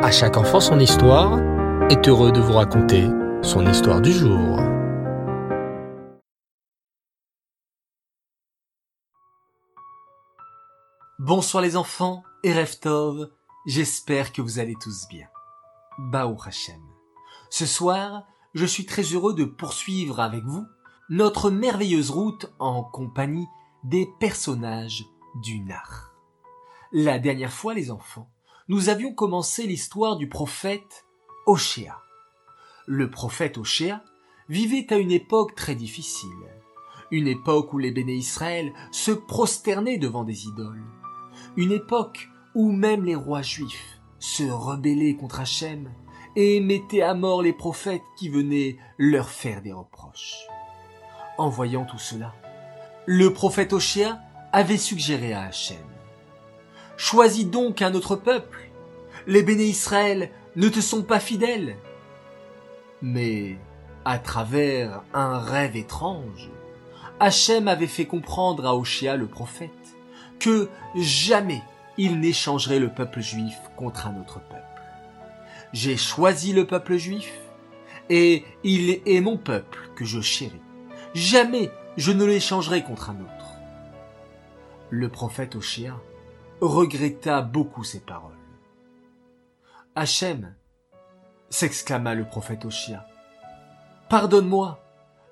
À chaque enfant son histoire est heureux de vous raconter son histoire du jour. Bonsoir les enfants et j'espère que vous allez tous bien. Baou Hashem. Ce soir, je suis très heureux de poursuivre avec vous notre merveilleuse route en compagnie des personnages du Nar. La dernière fois, les enfants, nous avions commencé l'histoire du prophète Oshéa. Le prophète Oshéa vivait à une époque très difficile, une époque où les béné Israël se prosternaient devant des idoles, une époque où même les rois juifs se rebellaient contre Hachem et mettaient à mort les prophètes qui venaient leur faire des reproches. En voyant tout cela, le prophète Oshéa avait suggéré à Hachem Choisis donc un autre peuple. Les béné Israël ne te sont pas fidèles. Mais, à travers un rêve étrange, Hachem avait fait comprendre à Oshéa le prophète que jamais il n'échangerait le peuple juif contre un autre peuple. J'ai choisi le peuple juif, et il est mon peuple que je chéris. Jamais je ne l'échangerai contre un autre. Le prophète Oshéa regretta beaucoup ces paroles. Hachem, s'exclama le prophète Oshia, pardonne-moi,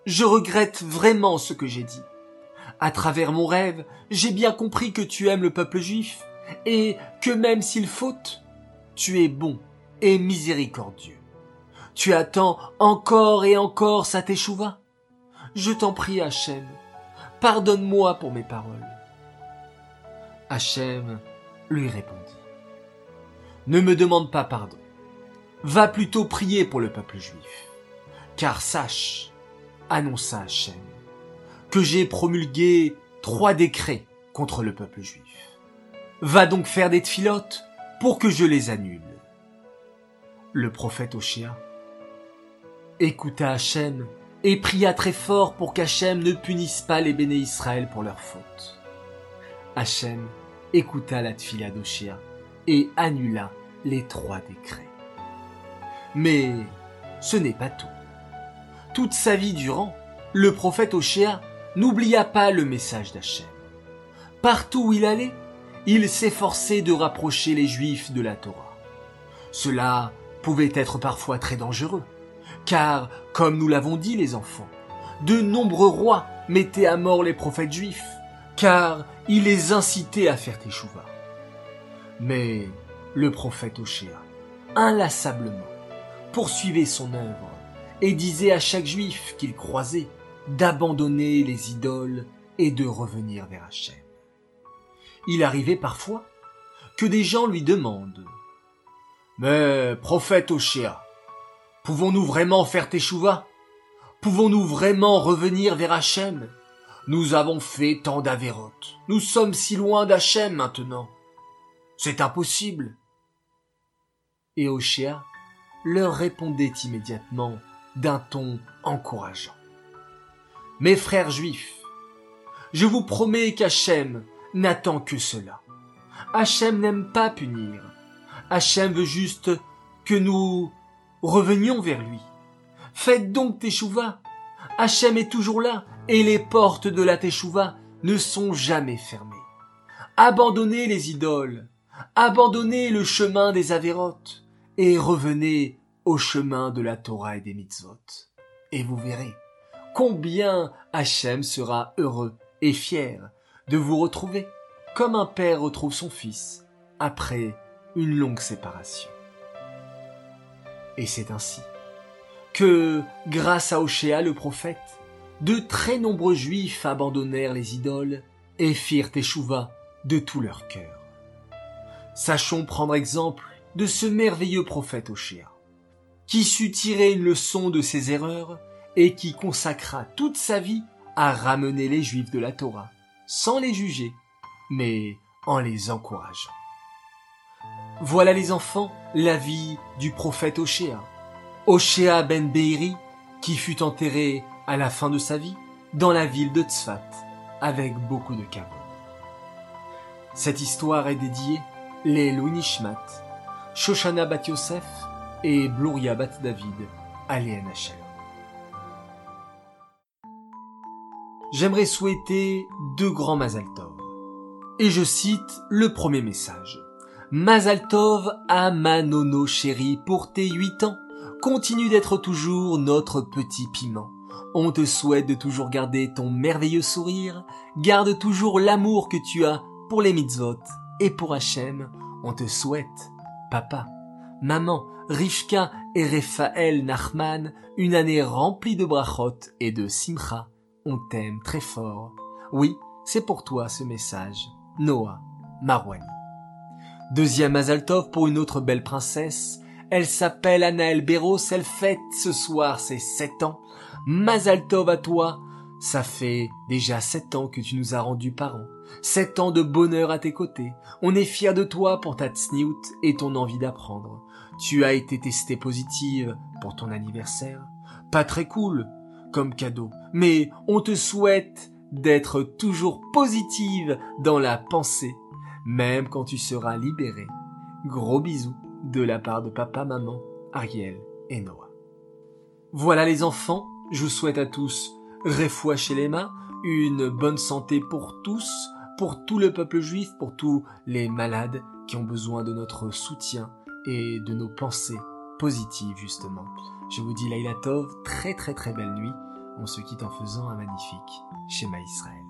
je regrette vraiment ce que j'ai dit. À travers mon rêve, j'ai bien compris que tu aimes le peuple juif et que même s'il faute, tu es bon et miséricordieux. Tu attends encore et encore sa teshuva. Je t'en prie, Hachem, pardonne-moi pour mes paroles. Hachem lui répondit. Ne me demande pas pardon. Va plutôt prier pour le peuple juif. Car sache, annonça Hachem, que j'ai promulgué trois décrets contre le peuple juif. Va donc faire des tfilotes pour que je les annule. Le prophète Oshéa écouta Hachem et pria très fort pour qu'Hachem ne punisse pas les béné Israël pour leurs fautes. Hachem écouta la tfila d'Oshéa et annula les trois décrets. Mais ce n'est pas tout. Toute sa vie durant, le prophète Oshéa n'oublia pas le message d'Hachem. Partout où il allait, il s'efforçait de rapprocher les Juifs de la Torah. Cela pouvait être parfois très dangereux, car, comme nous l'avons dit les enfants, de nombreux rois mettaient à mort les prophètes juifs, car il les incitait à faire teshuva. Mais le prophète Oshéa, inlassablement, poursuivait son œuvre et disait à chaque juif qu'il croisait d'abandonner les idoles et de revenir vers Hachem. Il arrivait parfois que des gens lui demandent Mais, prophète Oshéa, pouvons-nous vraiment faire teshuva? Pouvons-nous vraiment revenir vers Hachem? Nous avons fait tant d'avérotes. Nous sommes si loin d'Hachem maintenant. C'est impossible. Et Oshéa leur répondait immédiatement d'un ton encourageant. Mes frères juifs, je vous promets qu'Hachem n'attend que cela. Hachem n'aime pas punir. Hachem veut juste que nous revenions vers lui. Faites donc Teshuvah. Hachem est toujours là et les portes de la Teshuvah ne sont jamais fermées. Abandonnez les idoles, abandonnez le chemin des avérotes et revenez au chemin de la Torah et des mitzvot. Et vous verrez combien Hachem sera heureux et fier de vous retrouver, comme un père retrouve son fils après une longue séparation. Et c'est ainsi que, grâce à Oshéa le prophète, de très nombreux juifs abandonnèrent les idoles et firent échouva de tout leur cœur. Sachons prendre exemple de ce merveilleux prophète Oshéa, qui sut tirer une leçon de ses erreurs et qui consacra toute sa vie à ramener les juifs de la Torah, sans les juger, mais en les encourageant. Voilà les enfants, la vie du prophète Oshéa. Oshéa ben Beiri, qui fut enterré à la fin de sa vie dans la ville de Tzfat, avec beaucoup de kavod. Cette histoire est dédiée les Nishmat, Shoshana bat Yosef et Bluria bat David, Hachem. J'aimerais souhaiter deux grands Mazal Tov. Et je cite le premier message. Mazal Tov à Manono chéri pour tes huit ans. Continue d'être toujours notre petit piment. On te souhaite de toujours garder ton merveilleux sourire. Garde toujours l'amour que tu as pour les mitzvot. Et pour Hachem, on te souhaite, papa, maman, Rivka et Raphaël Nachman, une année remplie de brachot et de simcha. On t'aime très fort. Oui, c'est pour toi ce message. Noah, Marwani. Deuxième Azaltov pour une autre belle princesse. Elle s'appelle Anaël Béros, elle fête ce soir ses sept ans. Mazaltov à toi. Ça fait déjà sept ans que tu nous as rendus parents. Sept ans de bonheur à tes côtés. On est fiers de toi pour ta tsniout et ton envie d'apprendre. Tu as été testée positive pour ton anniversaire. Pas très cool comme cadeau, mais on te souhaite d'être toujours positive dans la pensée, même quand tu seras libéré. Gros bisous de la part de papa, maman, Ariel et Noah. Voilà les enfants, je vous souhaite à tous réfoua chez les mains, une bonne santé pour tous, pour tout le peuple juif, pour tous les malades qui ont besoin de notre soutien et de nos pensées positives justement. Je vous dis Laila Tov, très très très belle nuit. On se quitte en faisant un magnifique schéma Israël.